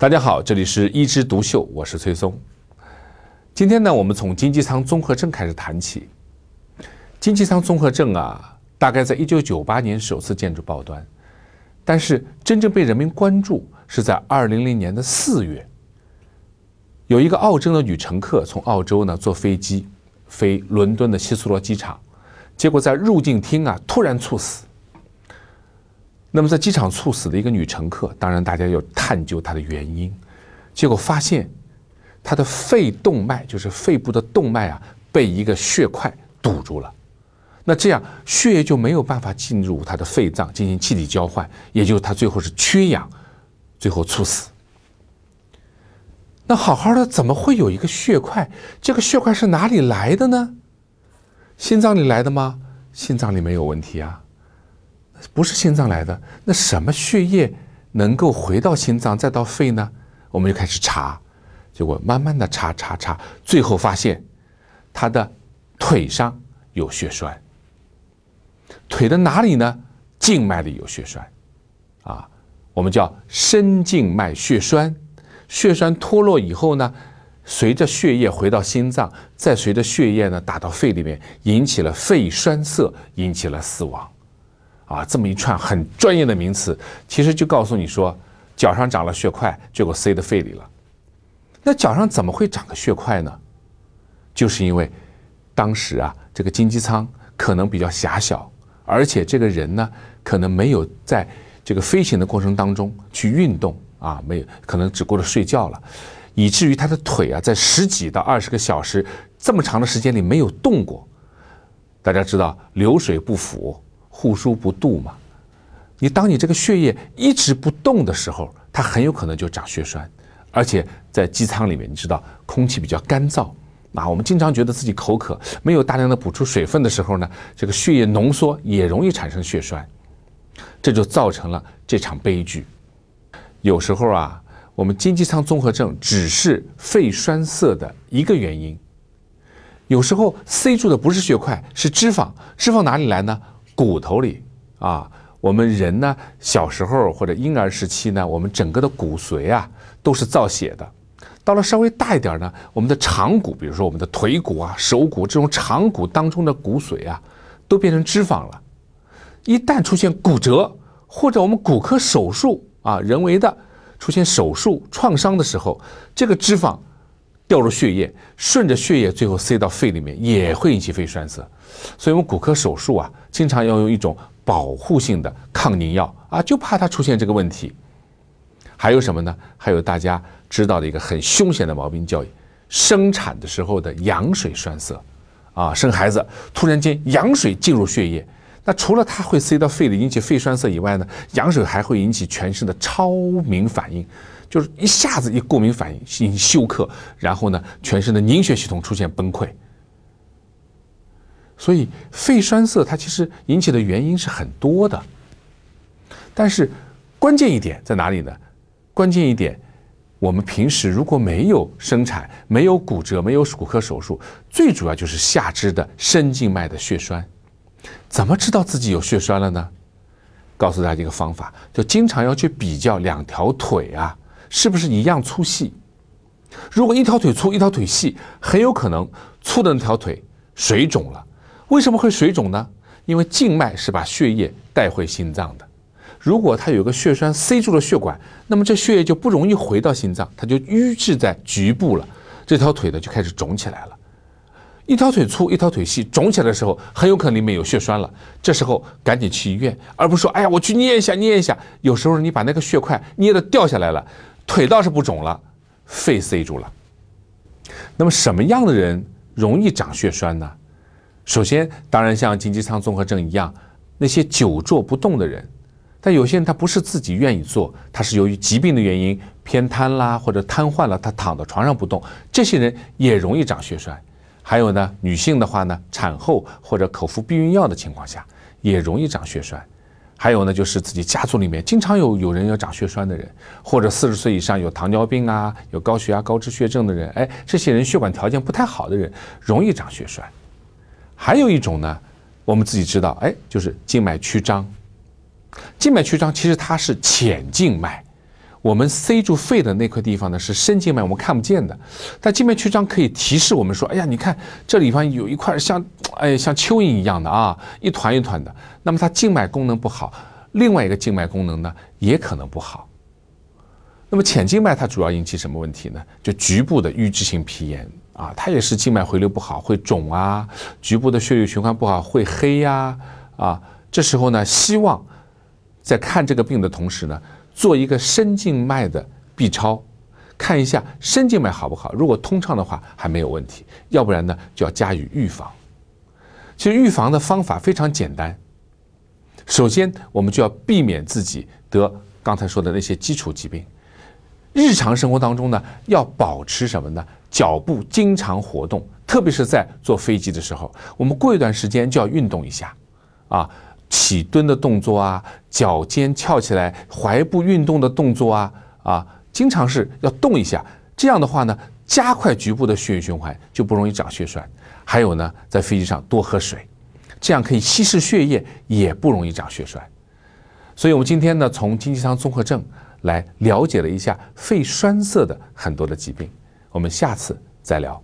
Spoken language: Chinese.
大家好，这里是一枝独秀，我是崔松。今天呢，我们从经济舱综合症开始谈起。经济舱综合症啊，大概在一九九八年首次见诸报端，但是真正被人民关注是在二零零年的四月，有一个澳洲的女乘客从澳洲呢坐飞机飞伦敦的希斯罗机场，结果在入境厅啊突然猝死。那么在机场猝死的一个女乘客，当然大家要探究她的原因，结果发现她的肺动脉，就是肺部的动脉啊，被一个血块堵住了。那这样血液就没有办法进入她的肺脏进行气体交换，也就是她最后是缺氧，最后猝死。那好好的怎么会有一个血块？这个血块是哪里来的呢？心脏里来的吗？心脏里没有问题啊。不是心脏来的，那什么血液能够回到心脏再到肺呢？我们就开始查，结果慢慢的查查查，最后发现他的腿上有血栓，腿的哪里呢？静脉里有血栓，啊，我们叫深静脉血栓。血栓脱落以后呢，随着血液回到心脏，再随着血液呢打到肺里面，引起了肺栓塞，引起了死亡。啊，这么一串很专业的名词，其实就告诉你说，脚上长了血块，结果塞到肺里了。那脚上怎么会长个血块呢？就是因为当时啊，这个经济舱可能比较狭小，而且这个人呢，可能没有在这个飞行的过程当中去运动啊，没有，可能只顾着睡觉了，以至于他的腿啊，在十几到二十个小时这么长的时间里没有动过。大家知道，流水不腐。护舒不渡嘛，你当你这个血液一直不动的时候，它很有可能就长血栓，而且在机舱里面，你知道空气比较干燥，啊，我们经常觉得自己口渴，没有大量的补充水分的时候呢，这个血液浓缩也容易产生血栓，这就造成了这场悲剧。有时候啊，我们经济舱综合症只是肺栓塞的一个原因，有时候塞住的不是血块，是脂肪，脂肪哪里来呢？骨头里啊，我们人呢，小时候或者婴儿时期呢，我们整个的骨髓啊都是造血的。到了稍微大一点呢，我们的长骨，比如说我们的腿骨啊、手骨这种长骨当中的骨髓啊，都变成脂肪了。一旦出现骨折或者我们骨科手术啊，人为的出现手术创伤的时候，这个脂肪。掉入血液，顺着血液最后塞到肺里面，也会引起肺栓塞。所以，我们骨科手术啊，经常要用一种保护性的抗凝药啊，就怕它出现这个问题。还有什么呢？还有大家知道的一个很凶险的毛病，叫生产的时候的羊水栓塞啊，生孩子突然间羊水进入血液，那除了它会塞到肺里引起肺栓塞以外呢，羊水还会引起全身的超敏反应。就是一下子一过敏反应，进行休克，然后呢，全身的凝血系统出现崩溃。所以肺栓塞它其实引起的原因是很多的，但是关键一点在哪里呢？关键一点，我们平时如果没有生产、没有骨折、没有骨科手术，最主要就是下肢的深静脉的血栓。怎么知道自己有血栓了呢？告诉大家一个方法，就经常要去比较两条腿啊。是不是一样粗细？如果一条腿粗，一条腿细，很有可能粗的那条腿水肿了。为什么会水肿呢？因为静脉是把血液带回心脏的。如果它有个血栓塞住了血管，那么这血液就不容易回到心脏，它就淤滞在局部了。这条腿呢就开始肿起来了。一条腿粗，一条腿细，肿起来的时候，很有可能里面有血栓了。这时候赶紧去医院，而不是说：“哎呀，我去捏一下，捏一下。”有时候你把那个血块捏的掉下来了。腿倒是不肿了，肺塞住了。那么什么样的人容易长血栓呢？首先，当然像经济舱综合症一样，那些久坐不动的人。但有些人他不是自己愿意坐，他是由于疾病的原因偏瘫啦，或者瘫痪了，他躺到床上不动，这些人也容易长血栓。还有呢，女性的话呢，产后或者口服避孕药的情况下，也容易长血栓。还有呢，就是自己家族里面经常有有人要长血栓的人，或者四十岁以上有糖尿病啊、有高血压、高脂血症的人，哎，这些人血管条件不太好的人，容易长血栓。还有一种呢，我们自己知道，哎，就是静脉曲张。静脉曲张其实它是浅静脉，我们塞住肺的那块地方呢是深静脉，我们看不见的。但静脉曲张可以提示我们说：“哎呀，你看这里方有一块像，哎，像蚯蚓一样的啊，一团一团的。”那么它静脉功能不好，另外一个静脉功能呢也可能不好。那么浅静脉它主要引起什么问题呢？就局部的淤滞性皮炎啊，它也是静脉回流不好会肿啊，局部的血液循环不好会黑呀啊。这时候呢，希望在看这个病的同时呢。做一个深静脉的 B 超，看一下深静脉好不好。如果通畅的话，还没有问题；要不然呢，就要加以预防。其实预防的方法非常简单。首先，我们就要避免自己得刚才说的那些基础疾病。日常生活当中呢，要保持什么呢？脚步经常活动，特别是在坐飞机的时候，我们过一段时间就要运动一下，啊。起蹲的动作啊，脚尖翘起来，踝部运动的动作啊，啊，经常是要动一下。这样的话呢，加快局部的血液循环，就不容易长血栓。还有呢，在飞机上多喝水，这样可以稀释血液，也不容易长血栓。所以，我们今天呢，从经济舱综合症来了解了一下肺栓塞的很多的疾病。我们下次再聊。